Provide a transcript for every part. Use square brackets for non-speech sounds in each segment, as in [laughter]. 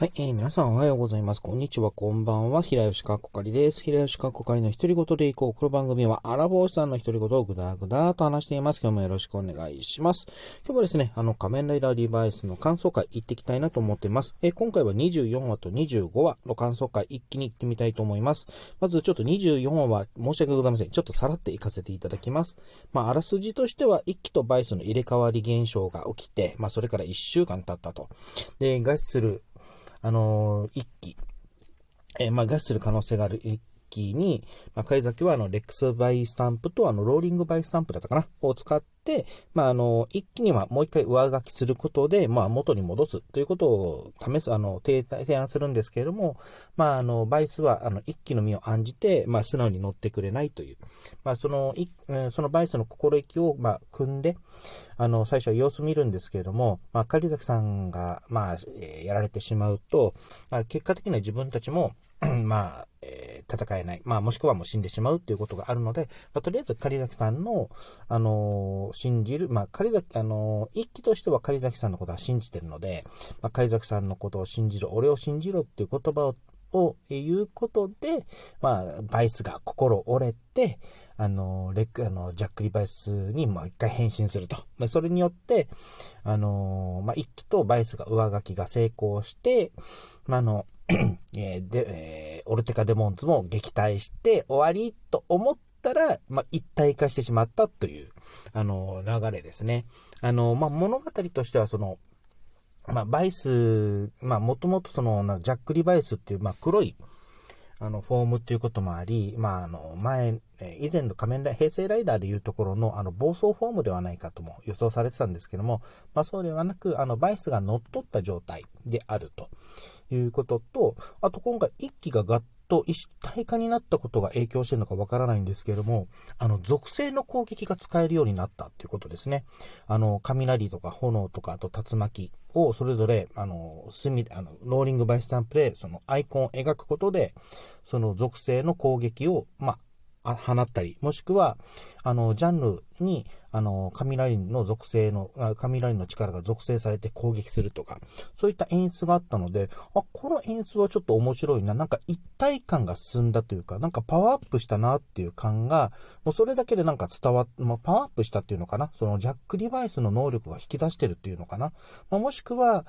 はい、えー、皆さんおはようございます。こんにちは、こんばんは。平吉かっこかりです。平吉かっこかりの独り言でいこう。この番組は、アラボーさんの独り言をぐだぐだと話しています。今日もよろしくお願いします。今日はですね、あの、仮面ライダーリバイスの感想会行ってきたいなと思っています。えー、今回は24話と25話の感想会一気に行ってみたいと思います。まずちょっと24話は申し訳ございません。ちょっとさらって行かせていただきます。まあ、あらすじとしては、一気とバイスの入れ替わり現象が起きて、まあ、それから1週間経ったと。で、外出するあのー、一機、えー、まあ、餓死する可能性がある一機に、まあ、貝崎はあの、レックスバイスタンプとあの、ローリングバイスタンプだったかなを使って、まあ、あの、一気にはもう一回上書きすることで、まあ、元に戻すということを試す、あの、提案するんですけれども、まあ、あの、バイスは、あの、一気の身を案じて、まあ、素直に乗ってくれないという、まあ、その、いそのバイスの心意気を、まあ、組んで、あの、最初は様子見るんですけれども、まあ、狩崎さんが、まあ、やられてしまうと、まあ、結果的には自分たちも、[clears throat] まあ、えー、戦えない。まあ、もしくはもう死んでしまうっていうことがあるので、まあ、とりあえず狩崎さんの、あのー、信じる、まあ、狩崎、あの、一気としては狩崎さんのことは信じてるので、まあ、狩崎さんのことを信じる、俺を信じろっていう言葉をを言うことで、まあ、バイスが心折れて、あの、レック、あの、ジャック・リバイスにもう一回変身すると。まあ、それによって、あの、まあ、一輝とバイスが上書きが成功して、まあ、あの、[clears throat] えー、で、えー、オルテカ・デモンズも撃退して終わりと思ったら、まあ、一体化してしまったという、あの、流れですね。あの、まあ、物語としては、その、まあ、バイス、まあ、もともとその、ジャック・リバイスっていう、まあ、黒い、あの、フォームっていうこともあり、まあ、あの、前、以前の仮面ライ平成ライダーでいうところの、あの、暴走フォームではないかとも予想されてたんですけども、まあ、そうではなく、あの、バイスが乗っ取った状態であるということと、あと今回一機がガッと一体化になったことが影響してるのかわからないんですけれども、あの、属性の攻撃が使えるようになったっていうことですね。あの、雷とか炎とか、あと竜巻をそれぞれ、あの、隅、あの、ローリングバイスタンプで、そのアイコンを描くことで、その属性の攻撃を、まあ、放ったり、もしくは、あの、ジャンルに、あの、雷の属性の、雷の力が属性されて攻撃するとか、そういった演出があったので、あ、この演出はちょっと面白いな、なんか一体感が進んだというか、なんかパワーアップしたなっていう感が、もうそれだけでなんか伝わっ、まあ、パワーアップしたっていうのかな、そのジャックリバイスの能力が引き出してるっていうのかな、まあ、もしくは、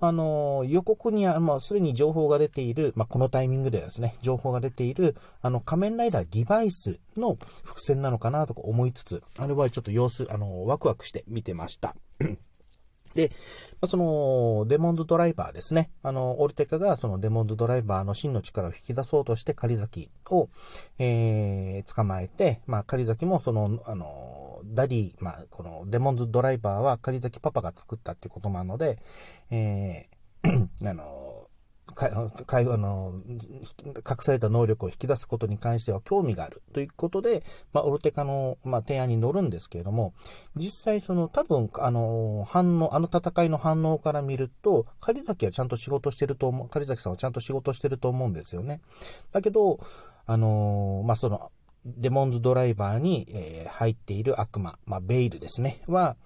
あの、予告には、まあ、すでに情報が出ている、まあ、このタイミングでですね、情報が出ている、あの、仮面ライダーディバイスの伏線なのかなとか思いつつ、あれはちょっと様子、あの、ワクワクして見てました。で、まあ、その、デモンズドライバーですね。あの、オルテカがそのデモンズドライバーの真の力を引き出そうとして狩崎を、えー、捕まえて、まあ、狩崎もその、あの、ダディ、まあ、このデモンズドライバーは狩崎パパが作ったっていうこともあるので、えー、[clears throat] あの、かかあの隠された能力を引き出すことに関しては興味があるということで、まあ、オルテカの、まあ、提案に乗るんですけれども、実際その多分、あの、反応、あの戦いの反応から見ると、狩崎はちゃんと仕事してると思う、狩崎さんはちゃんと仕事してると思うんですよね。だけど、あの、まあ、その、デモンズドライバーに、えー、入っている悪魔、まあ、ベイルですね、は、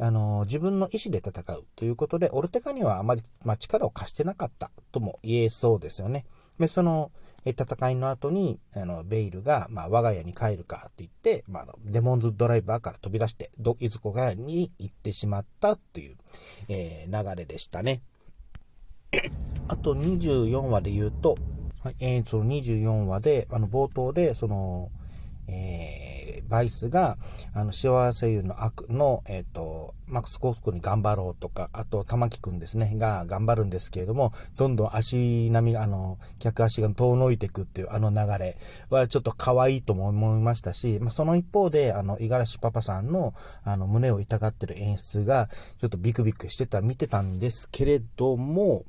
あの、自分の意思で戦うということで、オルテカにはあまり、まあ、力を貸してなかったとも言えそうですよね。で、その、戦いの後に、あの、ベイルが、まあ、我が家に帰るかと言って、まあ、デモンズドライバーから飛び出して、ど、いずこがに行ってしまったという、えー、流れでしたね。[coughs] あと24話で言うと、はい、えー、その24話で、あの、冒頭で、その、えー、バイスが、あの、幸せ湯の悪の、えっ、ー、と、マックスコースコに頑張ろうとか、あと、玉木くんですね、が頑張るんですけれども、どんどん足並み、あの、客足が遠のいていくっていうあの流れはちょっと可愛いとも思いましたし、まあ、その一方で、あの、五十嵐パパさんの、あの、胸を痛がってる演出が、ちょっとビクビクしてた、見てたんですけれども、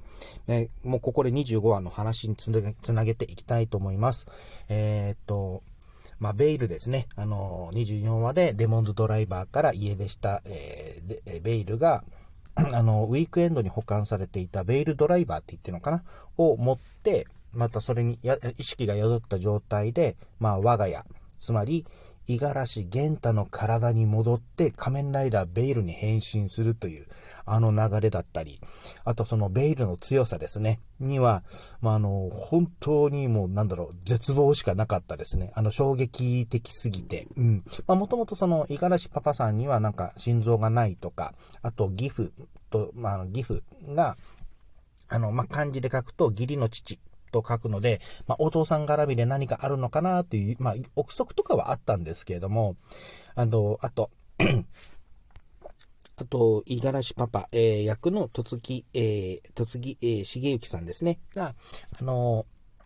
えもうここで25話の話につなげていきたいと思います。えー、っと、まあ、ベイルですね。あの、24話でデモンズドライバーから家出した、えー、ベイルが、[clears throat] あの、ウィークエンドに保管されていたベイルドライバーって言ってるのかな？を持って、またそれに意識が宿った状態で、まあ、我が家、つまり、五十嵐玄太の体に戻って仮面ライダーベイルに変身するというあの流れだったり、あとそのベイルの強さですね、には、まあ、あの、本当にもうなんだろう、絶望しかなかったですね。あの、衝撃的すぎて。うん。まあ、もともとその、五十嵐パパさんにはなんか心臓がないとか、あと、義父と、まあ、義父が、あの、まあ、漢字で書くと、義理の父と書くので、まあ、お父さん絡みで何かあるのかなという、まあ、憶測とかはあったんですけれども、あの、あと、[clears throat] あと、五十嵐パパ、えー、役の戸次、えー、戸次、えー、重幸さんですね、が、あの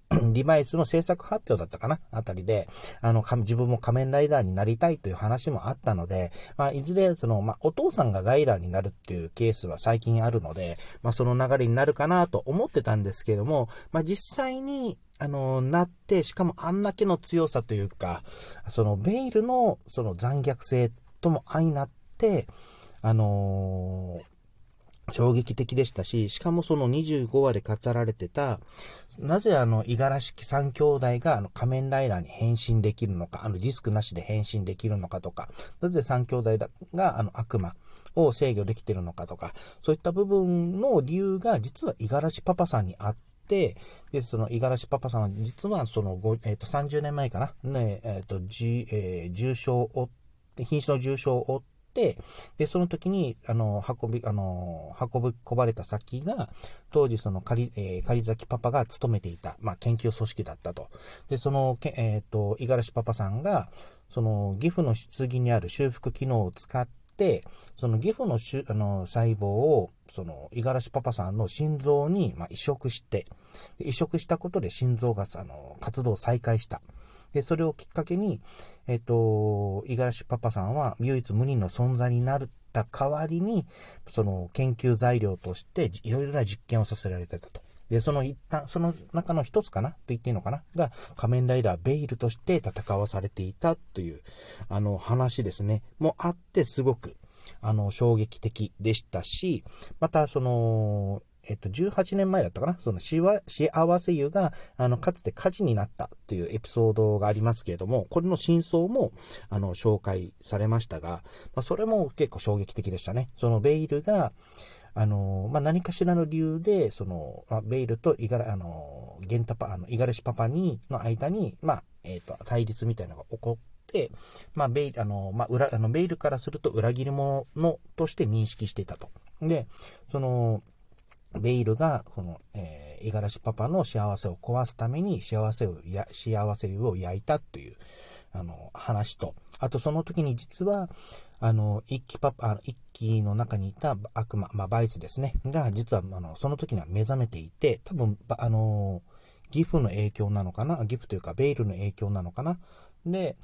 [clears throat] デバイスの制作発表だったかな？あたりで、あの、自分も仮面ライダーになりたいという話もあったので、まあ、いずれ、その、まあ、お父さんがライダーになるっていうケースは最近あるので、まあ、その流れになるかなと思ってたんですけども、まあ、実際に、あの、なって、しかもあんだけの強さというか、その、ベイルの、その残虐性とも相なって、あのー衝撃的でしたし、しかもその25話で語られてた、なぜあの、五十嵐三兄弟があの仮面ライダーに変身できるのか、あのリスクなしで変身できるのかとか、なぜ三兄弟があの悪魔を制御できてるのかとか、そういった部分の理由が実は五十嵐パパさんにあって、で、その五十嵐パパさんは実はその、えっ、ー、と、30年前かな、ね、えっ、ー、と、じ、えー、重傷を、瀕死の重傷を負っ、、で、その時に、あの、運び、あの、運び込まれた先が、当時その仮、えー、仮崎パパが勤めていた、まあ、研究組織だったと。で、その、けえっ、ー、と、五十嵐パパさんが、その、岐阜の棺にある修復機能を使って、その岐阜のしゅあの細胞を、その、五十嵐パパさんの心臓に、まあ、移植して、移植したことで心臓が、あの、活動を再開した。で、それをきっかけに、えっ、と、五十嵐パパさんは唯一無二の存在になった代わりに、その研究材料としていろいろな実験をさせられてたと。で、その一旦、その中の一つかな？と言っていいのかな？が、仮面ライダーベイルとして戦わされていたという、あの話ですね。もあって、すごく、あの、衝撃的でしたし、また、その、えっと、18年前だったかな？そのしわ幸せ湯が、あの、かつて火事になったっていうエピソードがありますけれども、これの真相も、あの、紹介されましたが、まあ、それも結構衝撃的でしたね。そのベイルが、あの、まあ、何かしらの理由で、その、まあ、ベイルとイガラ、あの、ゲンタパ、あの、イガレシパパに、の間に、まあ、えっ、ー、と、対立みたいなのが起こって、まあ、ベイル、あの、まあ、裏、あの、ベイルからすると裏切り者として認識していたと。で、その、ベイルが、この、えー、五十嵐パパの幸せを壊すために幸せをや、幸せを焼いたという、あの、話と、あとその時に実は、あの、一気パパ、あの一気の中にいた悪魔、まあ、バイスですね、が、実は、あの、その時には目覚めていて、多分、あの、ギフの影響なのかな？ギフというか、ベイルの影響なのかな？で、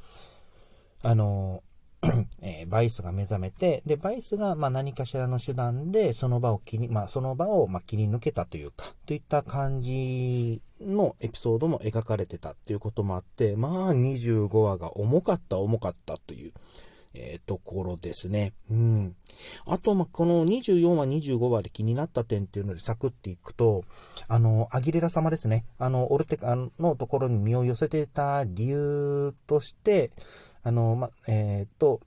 あの、[clears throat] えー、バイスが目覚めて、で、バイスが、ま、何かしらの手段で、その場を切り、まあ、その場を、ま、切り抜けたというか、といった感じのエピソードも描かれてたっていうこともあって、まあ、25話が重かった、重かったという、えー、ところですね。うん。あと、ま、この24話、25話で気になった点っていうのでサクっていくと、あの、アギレラ様ですね。あの、オルテカのところに身を寄せてた理由として、あの、ま、えっ、ー、と、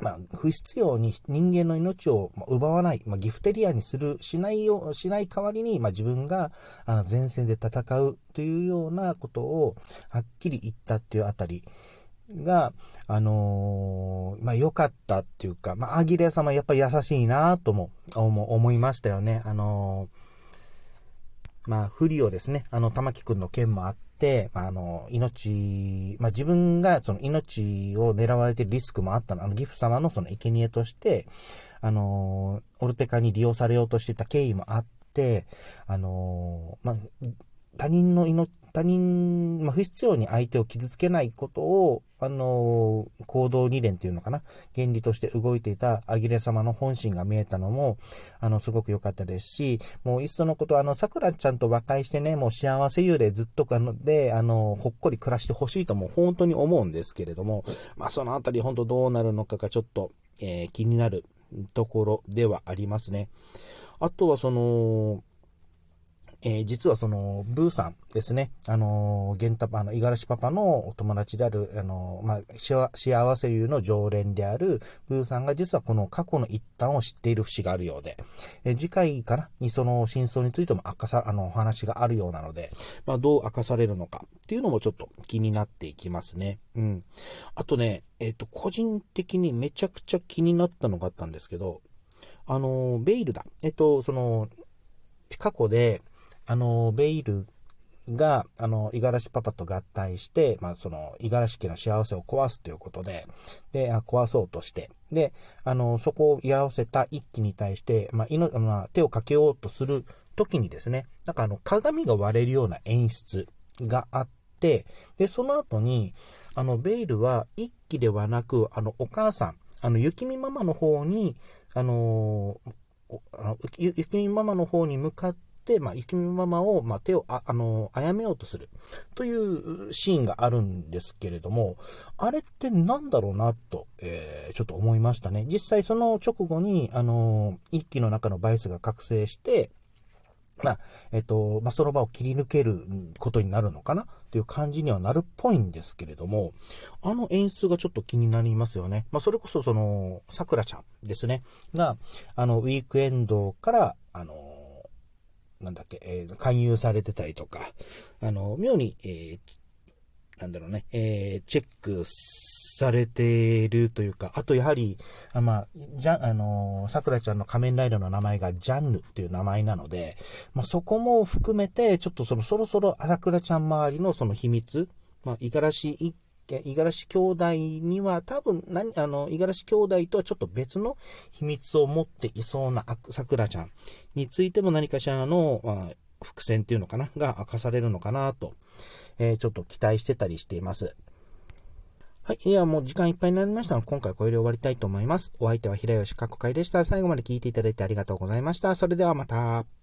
まあ、不必要に人間の命を奪わない、まあ、ギフテリアにする、しないよ、しない代わりに、まあ、自分が、あの、前線で戦うというようなことを、はっきり言ったっていうあたりが、あのー、まあ、良かったっていうか、まあ、アギレア様やっぱり優しいなとも、思いましたよね。あのー、まあ、不利をですね、あの、玉木くんの件もあって、ま、あの、命、まあ、自分がその命を狙われてるリスクもあったの。あの、ギフ様のその生贄として、あの、オルテカに利用されようとしてた経緯もあって、あの、まあ、他人の命、他人、まあ、不必要に相手を傷つけないことを、あの、行動理念っていうのかな原理として動いていたアギレ様の本心が見えたのも、あの、すごく良かったですし、もういっそのこと、あの、桜ちゃんと和解してね、もう幸せゆでずっとかので、あの、ほっこり暮らしてほしいとも本当に思うんですけれども、まあ、そのあたり本当どうなるのかがちょっと、えー、気になるところではありますね。あとはその、えー、実はその、ブーさんですね。あのー、ゲンタパ、あの、五十嵐パパのお友達である、あのー、まあ、幸せ湯の常連である、ブーさんが実はこの過去の一端を知っている節があるようで、えー、次回かな？にその真相についても明かさ、あの、お話があるようなので、まあ、どう明かされるのか？っていうのもちょっと気になっていきますね。うん。あとね、えっ、と、個人的にめちゃくちゃ気になったのがあったんですけど、あの、ベイルだ。えっと、その、過去で、あの、ベイルが、あの、五十嵐パパと合体して、まあ、その、五十嵐家の幸せを壊すということで、で、壊そうとして、で、あの、そこを居合わせた一揆に対して、まあ、いの、まあ、手をかけようとする時にですね、なんかあの、鏡が割れるような演出があって、で、その後に、あの、ベイルは一揆ではなく、あの、お母さん、あの、雪見ママの方に、あの雪見ママの方に向かって、まあ、雪見ママを、まあ、手を、あ、あの、殺めようとするというシーンがあるんですけれども、あれってなんだろうなと、えー、ちょっと思いましたね。実際その直後に、あの、一気の中のバイスが覚醒して、まあ、えっと、まあ、その場を切り抜けることになるのかな？っていう感じにはなるっぽいんですけれども、あの演出がちょっと気になりますよね。まあ、それこそその、桜ちゃんですね。が、あの、ウィークエンドから、あの、なんだっけ、えー、勧誘されてたりとか、あの、妙に、えー、なんだろうね、えー、チェックされているというか、あとやはり、あまあ、じゃ、あの、桜ちゃんの仮面ライダーの名前がジャンヌっていう名前なので、まあ、そこも含めて、ちょっとその、そろそろ桜ちゃん周りのその秘密、まあ、五十嵐一五十嵐兄弟には多分何、あの、五十嵐兄弟とはちょっと別の秘密を持っていそうな桜ちゃんについても何かしらの、伏線っていうのかなが明かされるのかなと、えー、ちょっと期待してたりしています。はい。ではもう時間いっぱいになりましたので、今回これで終わりたいと思います。お相手は平吉かっこかいでした。最後まで聞いていただいてありがとうございました。それではまた。